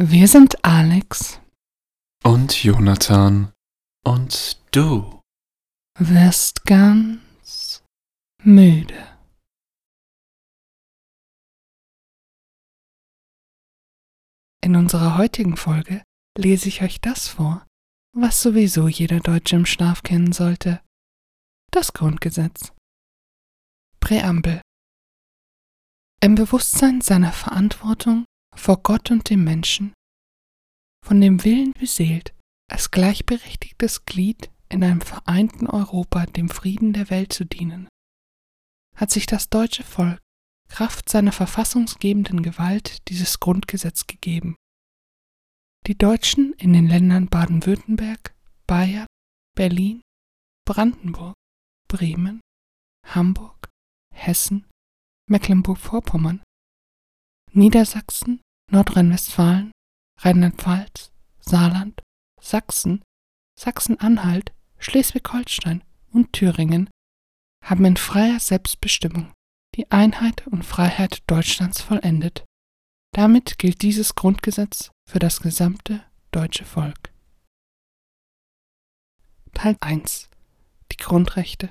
Wir sind Alex und Jonathan und du wirst ganz müde. In unserer heutigen Folge lese ich euch das vor, was sowieso jeder Deutsche im Schlaf kennen sollte. Das Grundgesetz. Präambel. Im Bewusstsein seiner Verantwortung vor Gott und dem Menschen, von dem Willen beseelt, als gleichberechtigtes Glied in einem vereinten Europa dem Frieden der Welt zu dienen, hat sich das deutsche Volk Kraft seiner verfassungsgebenden Gewalt dieses Grundgesetz gegeben. Die Deutschen in den Ländern Baden-Württemberg, Bayern, Berlin, Brandenburg, Bremen, Hamburg, Hessen, Mecklenburg-Vorpommern, Niedersachsen, Nordrhein-Westfalen, Rheinland-Pfalz, Saarland, Sachsen, Sachsen-Anhalt, Schleswig-Holstein und Thüringen haben in freier Selbstbestimmung die Einheit und Freiheit Deutschlands vollendet. Damit gilt dieses Grundgesetz für das gesamte deutsche Volk. Teil 1 Die Grundrechte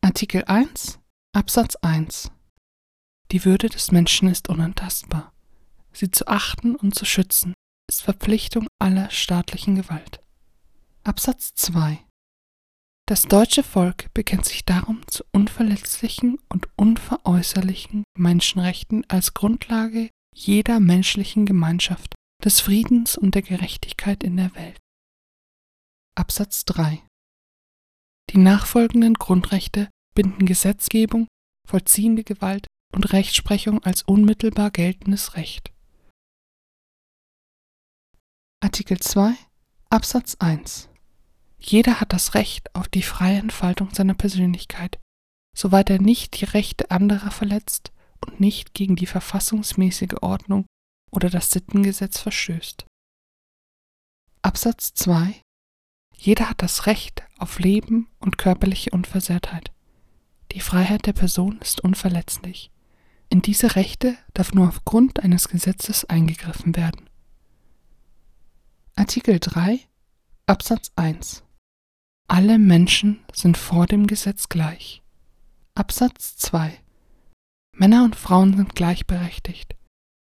Artikel 1 Absatz 1 Die Würde des Menschen ist unantastbar. Sie zu achten und zu schützen ist Verpflichtung aller staatlichen Gewalt. Absatz 2 Das deutsche Volk bekennt sich darum zu unverletzlichen und unveräußerlichen Menschenrechten als Grundlage jeder menschlichen Gemeinschaft, des Friedens und der Gerechtigkeit in der Welt. Absatz 3 Die nachfolgenden Grundrechte binden Gesetzgebung, vollziehende Gewalt und Rechtsprechung als unmittelbar geltendes Recht. Artikel 2 Absatz 1 Jeder hat das Recht auf die freie Entfaltung seiner Persönlichkeit, soweit er nicht die Rechte anderer verletzt und nicht gegen die verfassungsmäßige Ordnung oder das Sittengesetz verstößt. Absatz 2 Jeder hat das Recht auf Leben und körperliche Unversehrtheit. Die Freiheit der Person ist unverletzlich. In diese Rechte darf nur aufgrund eines Gesetzes eingegriffen werden. Artikel 3 Absatz 1 Alle Menschen sind vor dem Gesetz gleich. Absatz 2 Männer und Frauen sind gleichberechtigt.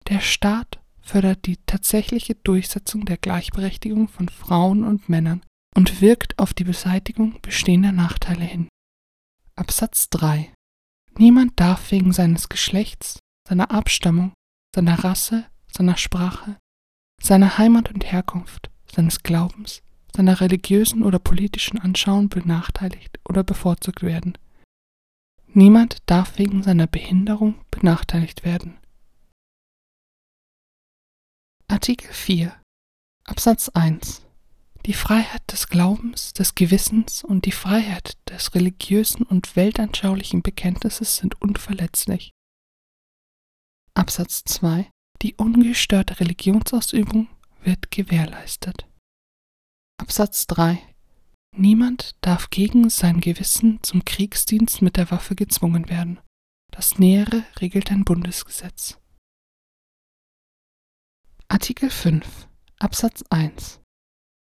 Der Staat fördert die tatsächliche Durchsetzung der Gleichberechtigung von Frauen und Männern und wirkt auf die Beseitigung bestehender Nachteile hin. Absatz 3 Niemand darf wegen seines Geschlechts, seiner Abstammung, seiner Rasse, seiner Sprache, seiner Heimat und Herkunft, seines Glaubens, seiner religiösen oder politischen Anschauung benachteiligt oder bevorzugt werden. Niemand darf wegen seiner Behinderung benachteiligt werden. Artikel 4 Absatz 1 Die Freiheit des Glaubens, des Gewissens und die Freiheit des religiösen und weltanschaulichen Bekenntnisses sind unverletzlich. Absatz 2 die ungestörte Religionsausübung wird gewährleistet. Absatz 3 Niemand darf gegen sein Gewissen zum Kriegsdienst mit der Waffe gezwungen werden. Das Nähere regelt ein Bundesgesetz. Artikel 5 Absatz 1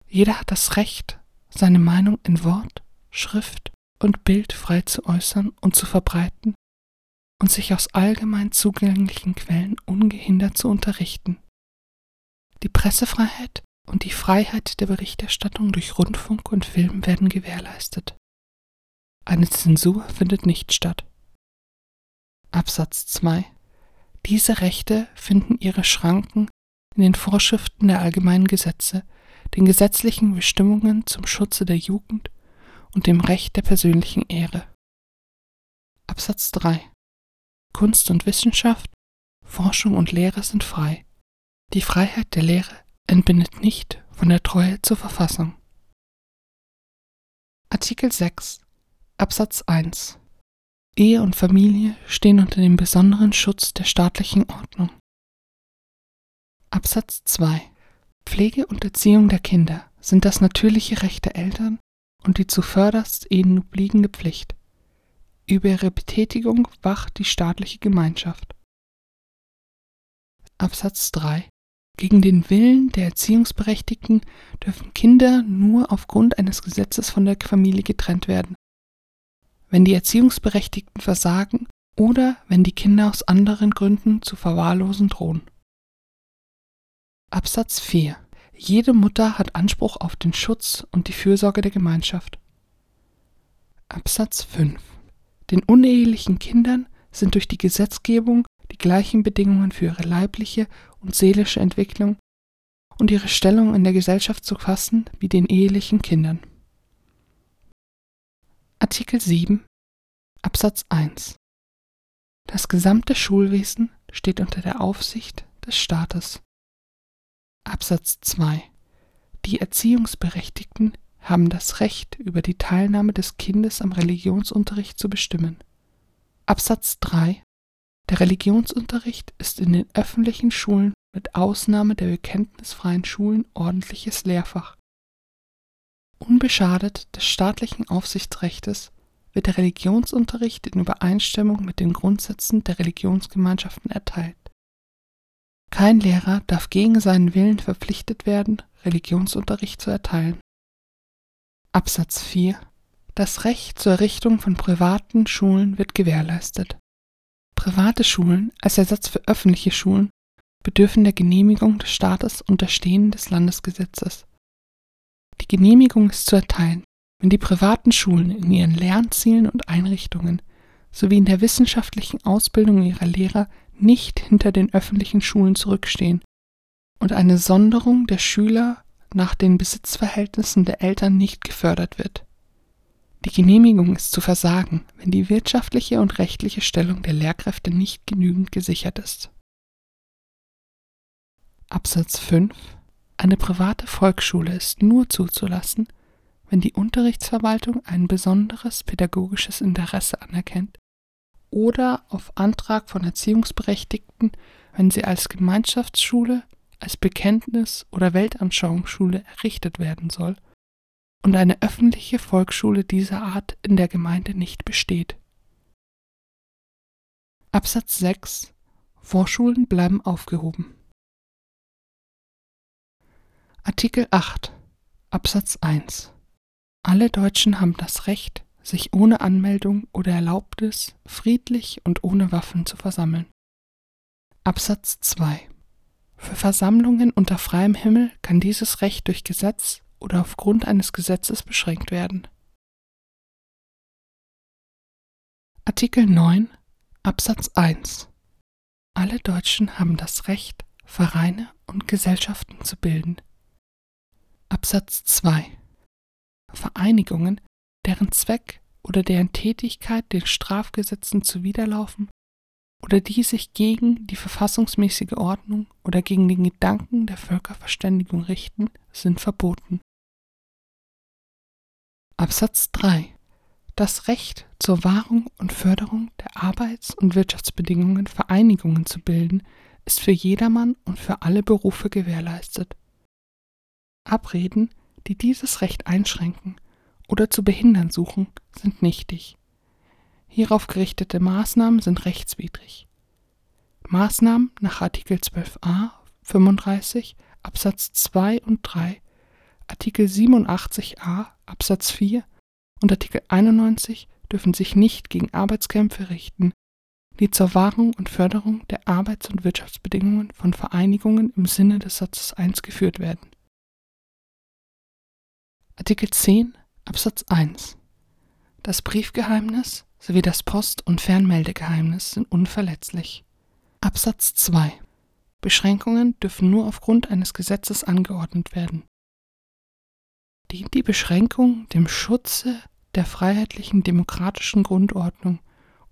Jeder hat das Recht, seine Meinung in Wort, Schrift und Bild frei zu äußern und zu verbreiten und sich aus allgemein zugänglichen Quellen ungehindert zu unterrichten. Die Pressefreiheit und die Freiheit der Berichterstattung durch Rundfunk und Film werden gewährleistet. Eine Zensur findet nicht statt. Absatz 2 Diese Rechte finden ihre Schranken in den Vorschriften der allgemeinen Gesetze, den gesetzlichen Bestimmungen zum Schutze der Jugend und dem Recht der persönlichen Ehre. Absatz 3 Kunst und Wissenschaft, Forschung und Lehre sind frei. Die Freiheit der Lehre entbindet nicht von der Treue zur Verfassung. Artikel 6 Absatz 1 Ehe und Familie stehen unter dem besonderen Schutz der staatlichen Ordnung. Absatz 2 Pflege und Erziehung der Kinder sind das natürliche Recht der Eltern und die zuvörderst ihnen obliegende Pflicht. Über ihre Betätigung wacht die staatliche Gemeinschaft. Absatz 3 Gegen den Willen der Erziehungsberechtigten dürfen Kinder nur aufgrund eines Gesetzes von der Familie getrennt werden. Wenn die Erziehungsberechtigten versagen oder wenn die Kinder aus anderen Gründen zu verwahrlosen drohen. Absatz 4. Jede Mutter hat Anspruch auf den Schutz und die Fürsorge der Gemeinschaft. Absatz 5. Den unehelichen Kindern sind durch die Gesetzgebung die gleichen Bedingungen für ihre leibliche und seelische Entwicklung und ihre Stellung in der Gesellschaft zu fassen wie den ehelichen Kindern. Artikel 7 Absatz 1 Das gesamte Schulwesen steht unter der Aufsicht des Staates. Absatz 2 Die Erziehungsberechtigten haben das Recht, über die Teilnahme des Kindes am Religionsunterricht zu bestimmen. Absatz 3 Der Religionsunterricht ist in den öffentlichen Schulen mit Ausnahme der bekenntnisfreien Schulen ordentliches Lehrfach. Unbeschadet des staatlichen Aufsichtsrechtes wird der Religionsunterricht in Übereinstimmung mit den Grundsätzen der Religionsgemeinschaften erteilt. Kein Lehrer darf gegen seinen Willen verpflichtet werden, Religionsunterricht zu erteilen. Absatz 4 Das Recht zur Errichtung von privaten Schulen wird gewährleistet. Private Schulen als Ersatz für öffentliche Schulen bedürfen der Genehmigung des Staates und der Stehen des Landesgesetzes. Die Genehmigung ist zu erteilen, wenn die privaten Schulen in ihren Lernzielen und Einrichtungen sowie in der wissenschaftlichen Ausbildung ihrer Lehrer nicht hinter den öffentlichen Schulen zurückstehen und eine Sonderung der Schüler nach den Besitzverhältnissen der Eltern nicht gefördert wird. Die Genehmigung ist zu versagen, wenn die wirtschaftliche und rechtliche Stellung der Lehrkräfte nicht genügend gesichert ist. Absatz 5 Eine private Volksschule ist nur zuzulassen, wenn die Unterrichtsverwaltung ein besonderes pädagogisches Interesse anerkennt oder auf Antrag von Erziehungsberechtigten, wenn sie als Gemeinschaftsschule als Bekenntnis- oder Weltanschauungsschule errichtet werden soll und eine öffentliche Volksschule dieser Art in der Gemeinde nicht besteht. Absatz 6 Vorschulen bleiben aufgehoben. Artikel 8 Absatz 1 Alle Deutschen haben das Recht, sich ohne Anmeldung oder Erlaubnis friedlich und ohne Waffen zu versammeln. Absatz 2 für Versammlungen unter freiem Himmel kann dieses Recht durch Gesetz oder aufgrund eines Gesetzes beschränkt werden. Artikel 9 Absatz 1 Alle Deutschen haben das Recht, Vereine und Gesellschaften zu bilden. Absatz 2 Vereinigungen, deren Zweck oder deren Tätigkeit den Strafgesetzen zuwiderlaufen oder die sich gegen die verfassungsmäßige Ordnung oder gegen den Gedanken der Völkerverständigung richten, sind verboten. Absatz 3 Das Recht zur Wahrung und Förderung der Arbeits- und Wirtschaftsbedingungen Vereinigungen zu bilden, ist für jedermann und für alle Berufe gewährleistet. Abreden, die dieses Recht einschränken oder zu behindern suchen, sind nichtig. Hierauf gerichtete Maßnahmen sind rechtswidrig. Maßnahmen nach Artikel 12a 35 Absatz 2 und 3, Artikel 87a Absatz 4 und Artikel 91 dürfen sich nicht gegen Arbeitskämpfe richten, die zur Wahrung und Förderung der Arbeits- und Wirtschaftsbedingungen von Vereinigungen im Sinne des Satzes 1 geführt werden. Artikel 10 Absatz 1 Das Briefgeheimnis sowie das Post- und Fernmeldegeheimnis sind unverletzlich. Absatz 2 Beschränkungen dürfen nur aufgrund eines Gesetzes angeordnet werden. Dient die Beschränkung dem Schutze der freiheitlichen demokratischen Grundordnung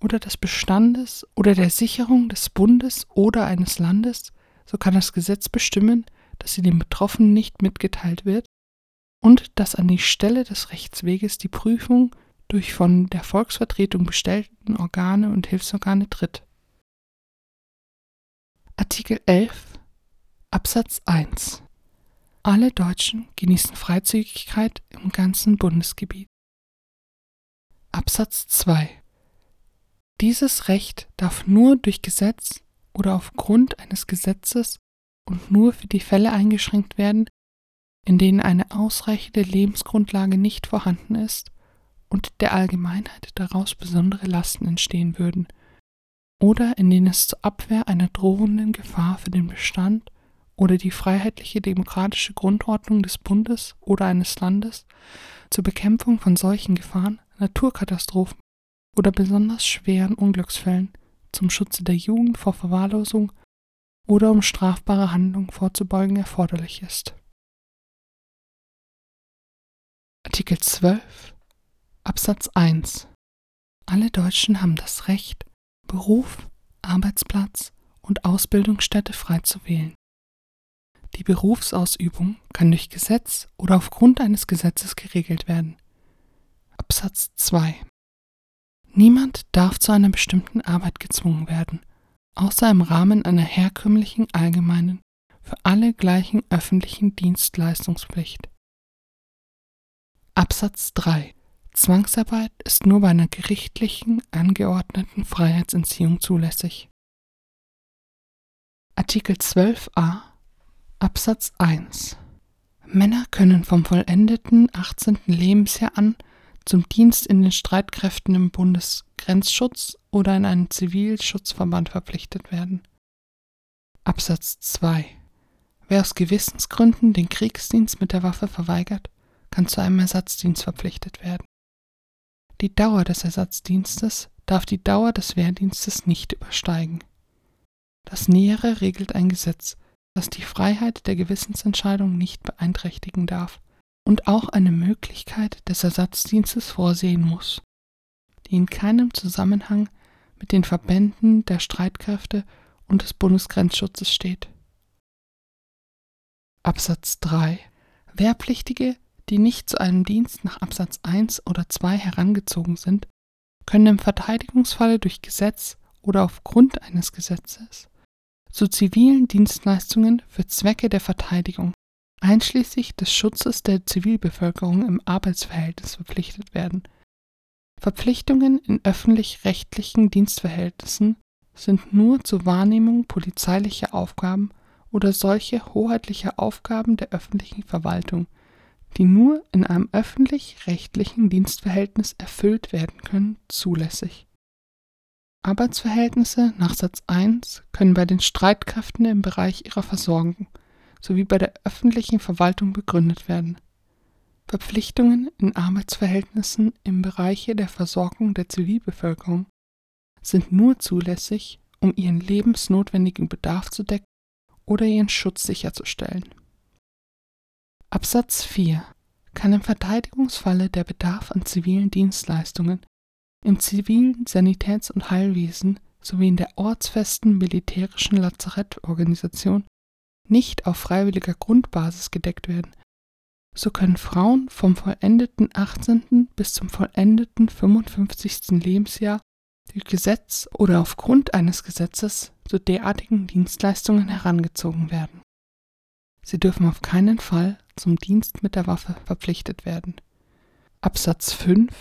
oder des Bestandes oder der Sicherung des Bundes oder eines Landes, so kann das Gesetz bestimmen, dass sie dem Betroffenen nicht mitgeteilt wird und dass an die Stelle des Rechtsweges die Prüfung durch von der Volksvertretung bestellten Organe und Hilfsorgane tritt. Artikel 11 Absatz 1 Alle Deutschen genießen Freizügigkeit im ganzen Bundesgebiet. Absatz 2 Dieses Recht darf nur durch Gesetz oder aufgrund eines Gesetzes und nur für die Fälle eingeschränkt werden, in denen eine ausreichende Lebensgrundlage nicht vorhanden ist und der Allgemeinheit daraus besondere Lasten entstehen würden, oder in denen es zur Abwehr einer drohenden Gefahr für den Bestand oder die freiheitliche demokratische Grundordnung des Bundes oder eines Landes zur Bekämpfung von solchen Gefahren, Naturkatastrophen oder besonders schweren Unglücksfällen zum Schutze der Jugend vor Verwahrlosung oder um strafbare Handlungen vorzubeugen erforderlich ist. Artikel 12 Absatz 1 Alle Deutschen haben das Recht, Beruf, Arbeitsplatz und Ausbildungsstätte frei zu wählen. Die Berufsausübung kann durch Gesetz oder aufgrund eines Gesetzes geregelt werden. Absatz 2 Niemand darf zu einer bestimmten Arbeit gezwungen werden, außer im Rahmen einer herkömmlichen allgemeinen, für alle gleichen öffentlichen Dienstleistungspflicht. Absatz 3 Zwangsarbeit ist nur bei einer gerichtlichen angeordneten Freiheitsentziehung zulässig. Artikel 12a Absatz 1 Männer können vom vollendeten 18. Lebensjahr an zum Dienst in den Streitkräften im Bundesgrenzschutz oder in einen Zivilschutzverband verpflichtet werden. Absatz 2 Wer aus Gewissensgründen den Kriegsdienst mit der Waffe verweigert, kann zu einem Ersatzdienst verpflichtet werden. Die Dauer des Ersatzdienstes darf die Dauer des Wehrdienstes nicht übersteigen. Das Nähere regelt ein Gesetz, das die Freiheit der Gewissensentscheidung nicht beeinträchtigen darf und auch eine Möglichkeit des Ersatzdienstes vorsehen muss, die in keinem Zusammenhang mit den Verbänden der Streitkräfte und des Bundesgrenzschutzes steht. Absatz 3 Wehrpflichtige die nicht zu einem Dienst nach Absatz 1 oder 2 herangezogen sind, können im Verteidigungsfalle durch Gesetz oder aufgrund eines Gesetzes zu zivilen Dienstleistungen für Zwecke der Verteidigung, einschließlich des Schutzes der Zivilbevölkerung im Arbeitsverhältnis verpflichtet werden. Verpflichtungen in öffentlich-rechtlichen Dienstverhältnissen sind nur zur Wahrnehmung polizeilicher Aufgaben oder solche hoheitlicher Aufgaben der öffentlichen Verwaltung die nur in einem öffentlich-rechtlichen Dienstverhältnis erfüllt werden können, zulässig. Arbeitsverhältnisse nach Satz 1 können bei den Streitkräften im Bereich ihrer Versorgung sowie bei der öffentlichen Verwaltung begründet werden. Verpflichtungen in Arbeitsverhältnissen im Bereiche der Versorgung der Zivilbevölkerung sind nur zulässig, um ihren lebensnotwendigen Bedarf zu decken oder ihren Schutz sicherzustellen. Absatz 4 kann im Verteidigungsfalle der Bedarf an zivilen Dienstleistungen im zivilen Sanitäts- und Heilwesen sowie in der ortsfesten militärischen Lazarettorganisation nicht auf freiwilliger Grundbasis gedeckt werden, so können Frauen vom vollendeten 18. bis zum vollendeten 55. Lebensjahr durch Gesetz oder aufgrund eines Gesetzes zu derartigen Dienstleistungen herangezogen werden. Sie dürfen auf keinen Fall zum Dienst mit der Waffe verpflichtet werden. Absatz 5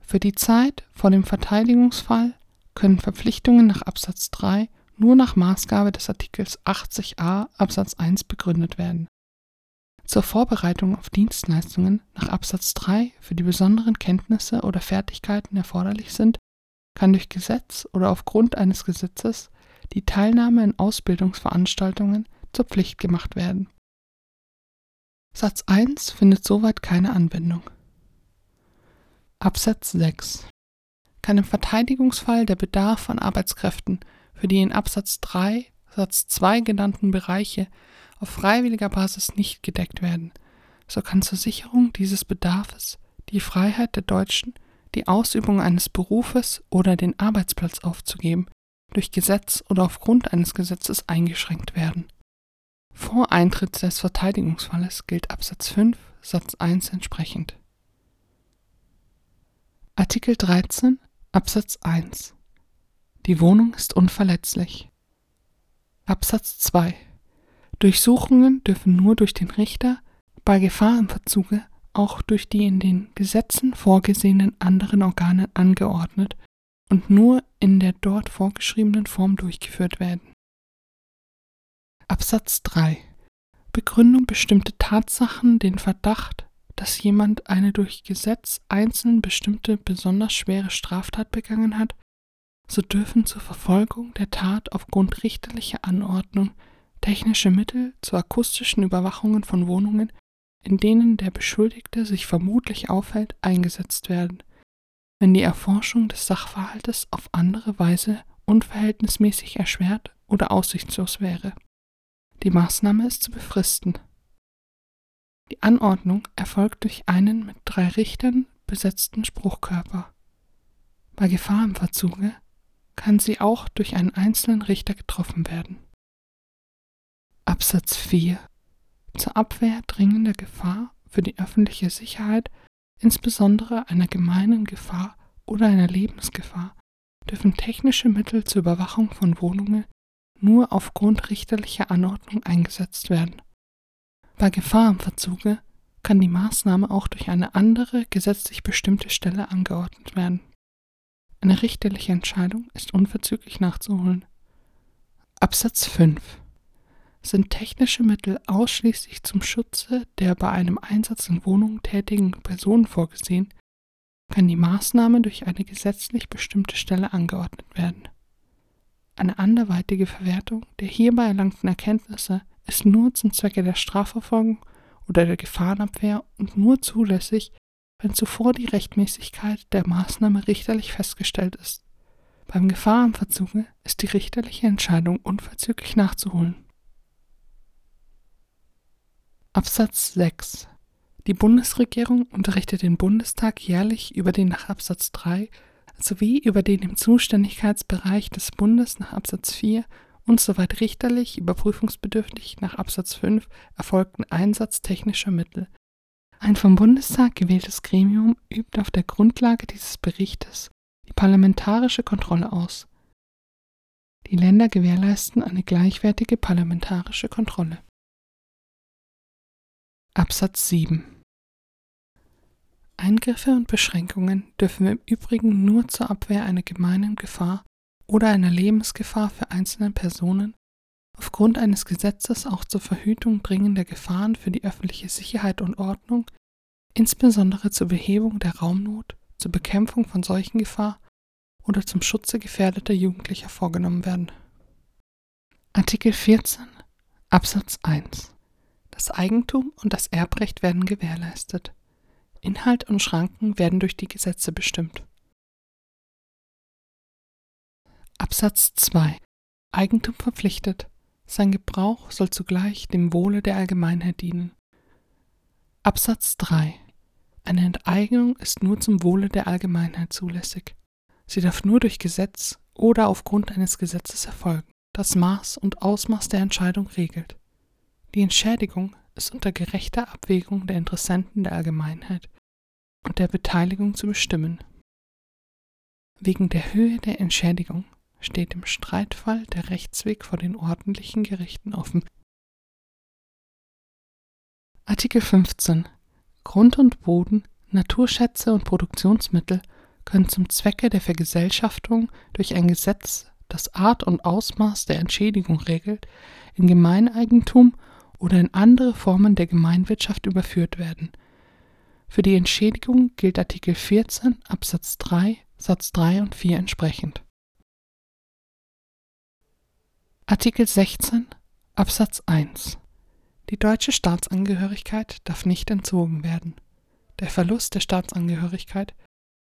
Für die Zeit vor dem Verteidigungsfall können Verpflichtungen nach Absatz 3 nur nach Maßgabe des Artikels 80a Absatz 1 begründet werden. Zur Vorbereitung auf Dienstleistungen nach Absatz 3, für die besonderen Kenntnisse oder Fertigkeiten erforderlich sind, kann durch Gesetz oder aufgrund eines Gesetzes die Teilnahme in Ausbildungsveranstaltungen zur Pflicht gemacht werden. Satz 1 findet soweit keine Anwendung. Absatz 6 kann im Verteidigungsfall der Bedarf an Arbeitskräften für die in Absatz 3 Satz 2 genannten Bereiche auf freiwilliger Basis nicht gedeckt werden, so kann zur Sicherung dieses Bedarfs die Freiheit der Deutschen, die Ausübung eines Berufes oder den Arbeitsplatz aufzugeben, durch Gesetz oder aufgrund eines Gesetzes eingeschränkt werden. Vor Eintritt des Verteidigungsfalles gilt Absatz 5 Satz 1 entsprechend. Artikel 13 Absatz 1 Die Wohnung ist unverletzlich. Absatz 2 Durchsuchungen dürfen nur durch den Richter, bei Gefahr im Verzuge auch durch die in den Gesetzen vorgesehenen anderen Organe angeordnet und nur in der dort vorgeschriebenen Form durchgeführt werden. Absatz 3 Begründung bestimmte Tatsachen den Verdacht, dass jemand eine durch Gesetz einzeln bestimmte besonders schwere Straftat begangen hat, so dürfen zur Verfolgung der Tat aufgrund richterlicher Anordnung technische Mittel zur akustischen Überwachungen von Wohnungen, in denen der Beschuldigte sich vermutlich aufhält, eingesetzt werden, wenn die Erforschung des Sachverhaltes auf andere Weise unverhältnismäßig erschwert oder aussichtslos wäre. Die Maßnahme ist zu befristen. Die Anordnung erfolgt durch einen mit drei Richtern besetzten Spruchkörper. Bei Gefahr im Verzuge kann sie auch durch einen einzelnen Richter getroffen werden. Absatz 4 Zur Abwehr dringender Gefahr für die öffentliche Sicherheit, insbesondere einer gemeinen Gefahr oder einer Lebensgefahr, dürfen technische Mittel zur Überwachung von Wohnungen nur aufgrund richterlicher Anordnung eingesetzt werden. Bei Gefahr im Verzuge kann die Maßnahme auch durch eine andere gesetzlich bestimmte Stelle angeordnet werden. Eine richterliche Entscheidung ist unverzüglich nachzuholen. Absatz 5 Sind technische Mittel ausschließlich zum Schutze der bei einem Einsatz in Wohnungen tätigen Personen vorgesehen, kann die Maßnahme durch eine gesetzlich bestimmte Stelle angeordnet werden. Eine anderweitige Verwertung der hierbei erlangten Erkenntnisse ist nur zum Zwecke der Strafverfolgung oder der Gefahrenabwehr und nur zulässig, wenn zuvor die Rechtmäßigkeit der Maßnahme richterlich festgestellt ist. Beim Gefahrenverzuge ist die richterliche Entscheidung unverzüglich nachzuholen. Absatz 6 Die Bundesregierung unterrichtet den Bundestag jährlich über den nach Absatz 3 sowie über den im Zuständigkeitsbereich des Bundes nach Absatz 4 und soweit richterlich überprüfungsbedürftig nach Absatz 5 erfolgten Einsatz technischer Mittel ein vom Bundestag gewähltes Gremium übt auf der Grundlage dieses Berichtes die parlamentarische Kontrolle aus. Die Länder gewährleisten eine gleichwertige parlamentarische Kontrolle. Absatz 7 Eingriffe und Beschränkungen dürfen im Übrigen nur zur Abwehr einer gemeinen Gefahr oder einer Lebensgefahr für einzelne Personen aufgrund eines Gesetzes auch zur Verhütung dringender Gefahren für die öffentliche Sicherheit und Ordnung, insbesondere zur Behebung der Raumnot, zur Bekämpfung von Seuchengefahr oder zum Schutze gefährdeter Jugendlicher vorgenommen werden. Artikel 14 Absatz 1 Das Eigentum und das Erbrecht werden gewährleistet. Inhalt und Schranken werden durch die Gesetze bestimmt. Absatz 2 Eigentum verpflichtet. Sein Gebrauch soll zugleich dem Wohle der Allgemeinheit dienen. Absatz 3 Eine Enteignung ist nur zum Wohle der Allgemeinheit zulässig. Sie darf nur durch Gesetz oder aufgrund eines Gesetzes erfolgen, das Maß und Ausmaß der Entscheidung regelt. Die Entschädigung ist unter gerechter Abwägung der Interessenten der Allgemeinheit und der Beteiligung zu bestimmen. Wegen der Höhe der Entschädigung steht im Streitfall der Rechtsweg vor den ordentlichen Gerichten offen. Artikel 15 Grund und Boden, Naturschätze und Produktionsmittel können zum Zwecke der Vergesellschaftung durch ein Gesetz, das Art und Ausmaß der Entschädigung regelt, in Gemeineigentum oder in andere Formen der Gemeinwirtschaft überführt werden. Für die Entschädigung gilt Artikel 14 Absatz 3 Satz 3 und 4 entsprechend. Artikel 16 Absatz 1 Die deutsche Staatsangehörigkeit darf nicht entzogen werden. Der Verlust der Staatsangehörigkeit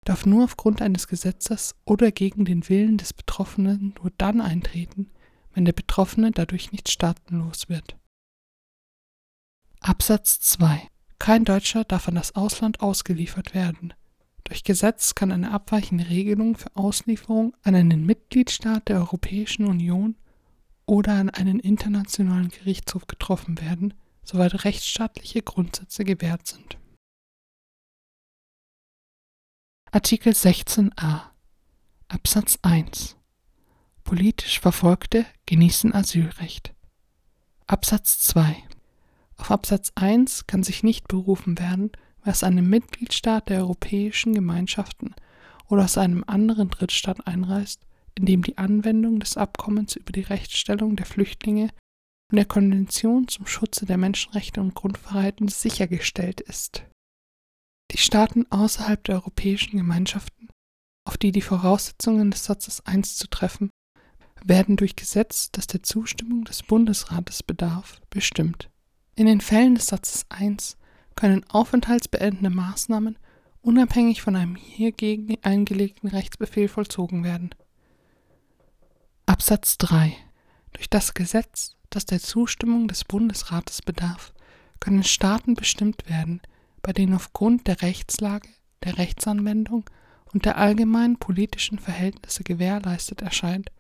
darf nur aufgrund eines Gesetzes oder gegen den Willen des Betroffenen nur dann eintreten, wenn der Betroffene dadurch nicht staatenlos wird. Absatz 2 Kein Deutscher darf an das Ausland ausgeliefert werden. Durch Gesetz kann eine abweichende Regelung für Auslieferung an einen Mitgliedstaat der Europäischen Union oder an einen internationalen Gerichtshof getroffen werden, soweit rechtsstaatliche Grundsätze gewährt sind. Artikel 16a Absatz 1 Politisch Verfolgte genießen Asylrecht. Absatz 2 Auf Absatz 1 kann sich nicht berufen werden, wer aus einem Mitgliedstaat der Europäischen Gemeinschaften oder aus einem anderen Drittstaat einreist in dem die Anwendung des Abkommens über die Rechtsstellung der Flüchtlinge und der Konvention zum Schutze der Menschenrechte und Grundfreiheiten sichergestellt ist. Die Staaten außerhalb der europäischen Gemeinschaften, auf die die Voraussetzungen des Satzes 1 zu treffen, werden durch Gesetz, das der Zustimmung des Bundesrates bedarf, bestimmt. In den Fällen des Satzes 1 können aufenthaltsbeendende Maßnahmen unabhängig von einem hiergegen eingelegten Rechtsbefehl vollzogen werden. Absatz 3 Durch das Gesetz, das der Zustimmung des Bundesrates bedarf, können Staaten bestimmt werden, bei denen aufgrund der Rechtslage, der Rechtsanwendung und der allgemeinen politischen Verhältnisse gewährleistet erscheint,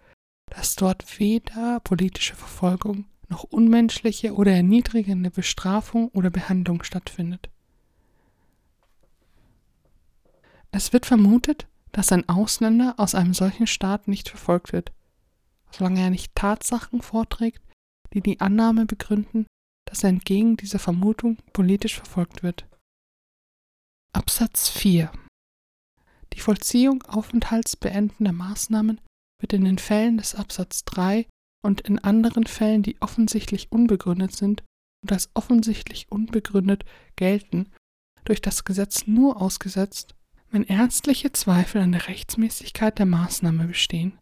dass dort weder politische Verfolgung noch unmenschliche oder erniedrigende Bestrafung oder Behandlung stattfindet. Es wird vermutet, dass ein Ausländer aus einem solchen Staat nicht verfolgt wird, solange er nicht Tatsachen vorträgt, die die Annahme begründen, dass er entgegen dieser Vermutung politisch verfolgt wird. Absatz 4 Die Vollziehung aufenthaltsbeendender Maßnahmen wird in den Fällen des Absatz 3 und in anderen Fällen, die offensichtlich unbegründet sind und als offensichtlich unbegründet gelten, durch das Gesetz nur ausgesetzt, wenn ernstliche Zweifel an der Rechtsmäßigkeit der Maßnahme bestehen.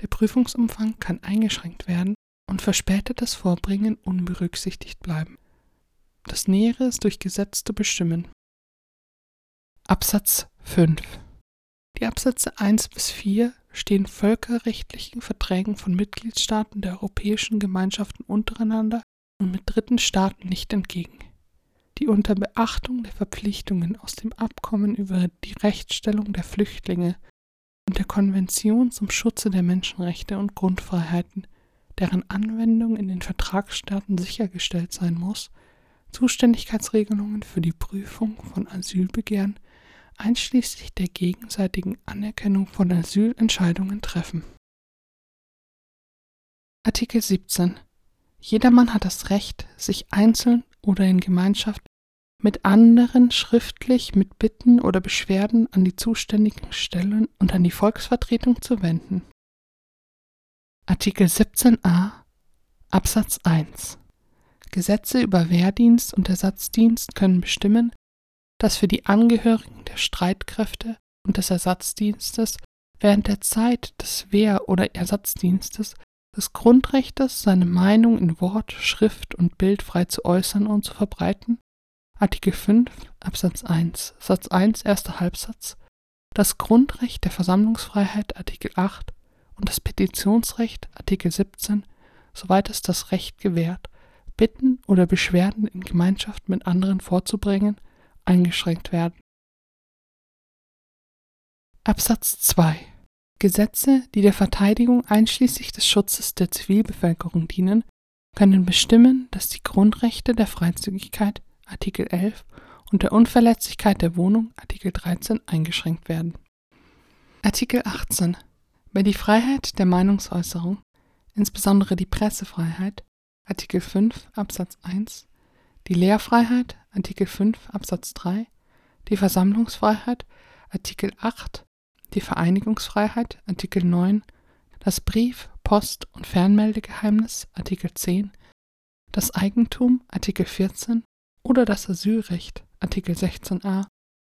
Der Prüfungsumfang kann eingeschränkt werden und verspätetes Vorbringen unberücksichtigt bleiben. Das Nähere ist durch Gesetz zu bestimmen. Absatz 5 Die Absätze 1 bis 4 stehen völkerrechtlichen Verträgen von Mitgliedstaaten der Europäischen Gemeinschaften untereinander und mit dritten Staaten nicht entgegen, die unter Beachtung der Verpflichtungen aus dem Abkommen über die Rechtsstellung der Flüchtlinge und der Konvention zum Schutze der Menschenrechte und Grundfreiheiten, deren Anwendung in den Vertragsstaaten sichergestellt sein muss, Zuständigkeitsregelungen für die Prüfung von Asylbegehren einschließlich der gegenseitigen Anerkennung von Asylentscheidungen treffen. Artikel 17 Jedermann hat das Recht, sich einzeln oder in Gemeinschaft mit anderen schriftlich mit Bitten oder Beschwerden an die zuständigen Stellen und an die Volksvertretung zu wenden. Artikel 17a Absatz 1 Gesetze über Wehrdienst und Ersatzdienst können bestimmen, dass für die Angehörigen der Streitkräfte und des Ersatzdienstes während der Zeit des Wehr- oder Ersatzdienstes des Grundrechtes, seine Meinung in Wort, Schrift und Bild frei zu äußern und zu verbreiten, Artikel 5 Absatz 1 Satz 1 erster Halbsatz, das Grundrecht der Versammlungsfreiheit Artikel 8 und das Petitionsrecht Artikel 17, soweit es das Recht gewährt, Bitten oder Beschwerden in Gemeinschaft mit anderen vorzubringen, eingeschränkt werden. Absatz 2 Gesetze, die der Verteidigung einschließlich des Schutzes der Zivilbevölkerung dienen, können bestimmen, dass die Grundrechte der Freizügigkeit Artikel 11 und der Unverletzlichkeit der Wohnung Artikel 13 eingeschränkt werden. Artikel 18 Wer die Freiheit der Meinungsäußerung, insbesondere die Pressefreiheit Artikel 5 Absatz 1 die Lehrfreiheit Artikel 5 Absatz 3, die Versammlungsfreiheit Artikel 8, die Vereinigungsfreiheit Artikel 9, das Brief-, Post- und Fernmeldegeheimnis Artikel 10, das Eigentum Artikel 14 oder das Asylrecht Artikel 16a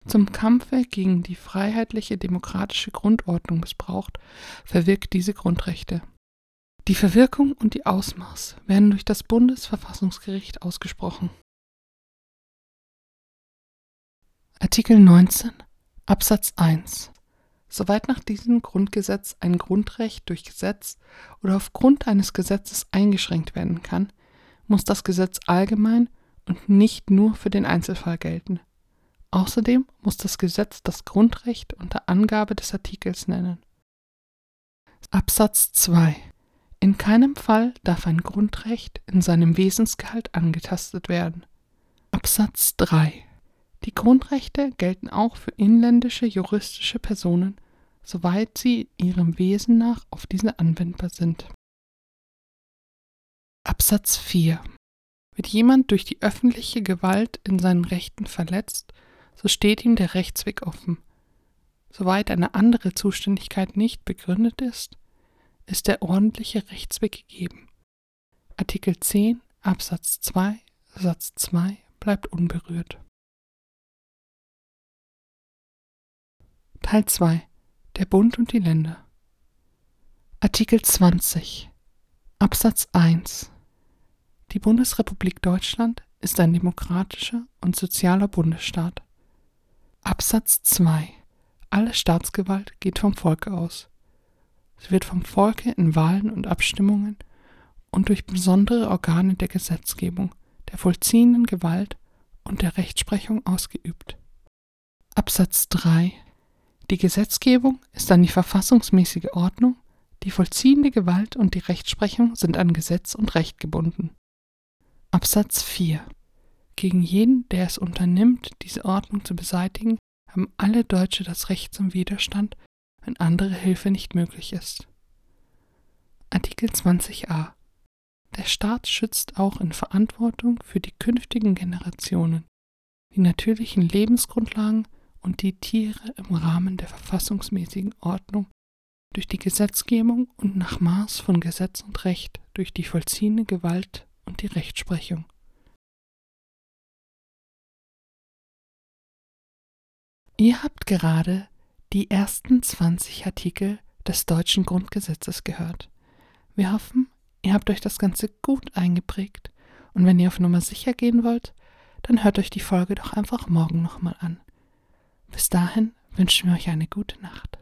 zum Kampfe gegen die freiheitliche demokratische Grundordnung missbraucht, verwirkt diese Grundrechte. Die Verwirkung und die Ausmaß werden durch das Bundesverfassungsgericht ausgesprochen. Artikel 19 Absatz 1 Soweit nach diesem Grundgesetz ein Grundrecht durch Gesetz oder aufgrund eines Gesetzes eingeschränkt werden kann, muss das Gesetz allgemein und nicht nur für den Einzelfall gelten. Außerdem muss das Gesetz das Grundrecht unter Angabe des Artikels nennen. Absatz 2 in keinem Fall darf ein Grundrecht in seinem Wesensgehalt angetastet werden. Absatz 3 Die Grundrechte gelten auch für inländische juristische Personen, soweit sie ihrem Wesen nach auf diese anwendbar sind. Absatz 4 Wird jemand durch die öffentliche Gewalt in seinen Rechten verletzt, so steht ihm der Rechtsweg offen. Soweit eine andere Zuständigkeit nicht begründet ist, ist der ordentliche Rechtsweg gegeben. Artikel 10 Absatz 2 Satz 2 bleibt unberührt. Teil 2 Der Bund und die Länder Artikel 20 Absatz 1 Die Bundesrepublik Deutschland ist ein demokratischer und sozialer Bundesstaat. Absatz 2 Alle Staatsgewalt geht vom Volke aus. Sie wird vom Volke in Wahlen und Abstimmungen und durch besondere Organe der Gesetzgebung, der vollziehenden Gewalt und der Rechtsprechung ausgeübt. Absatz 3 Die Gesetzgebung ist an die verfassungsmäßige Ordnung, die vollziehende Gewalt und die Rechtsprechung sind an Gesetz und Recht gebunden. Absatz 4 Gegen jeden, der es unternimmt, diese Ordnung zu beseitigen, haben alle Deutsche das Recht zum Widerstand, wenn andere Hilfe nicht möglich ist. Artikel 20a Der Staat schützt auch in Verantwortung für die künftigen Generationen die natürlichen Lebensgrundlagen und die Tiere im Rahmen der verfassungsmäßigen Ordnung durch die Gesetzgebung und nach Maß von Gesetz und Recht durch die vollziehende Gewalt und die Rechtsprechung. Ihr habt gerade die ersten 20 Artikel des deutschen Grundgesetzes gehört. Wir hoffen, ihr habt euch das Ganze gut eingeprägt und wenn ihr auf Nummer sicher gehen wollt, dann hört euch die Folge doch einfach morgen nochmal an. Bis dahin wünschen wir euch eine gute Nacht.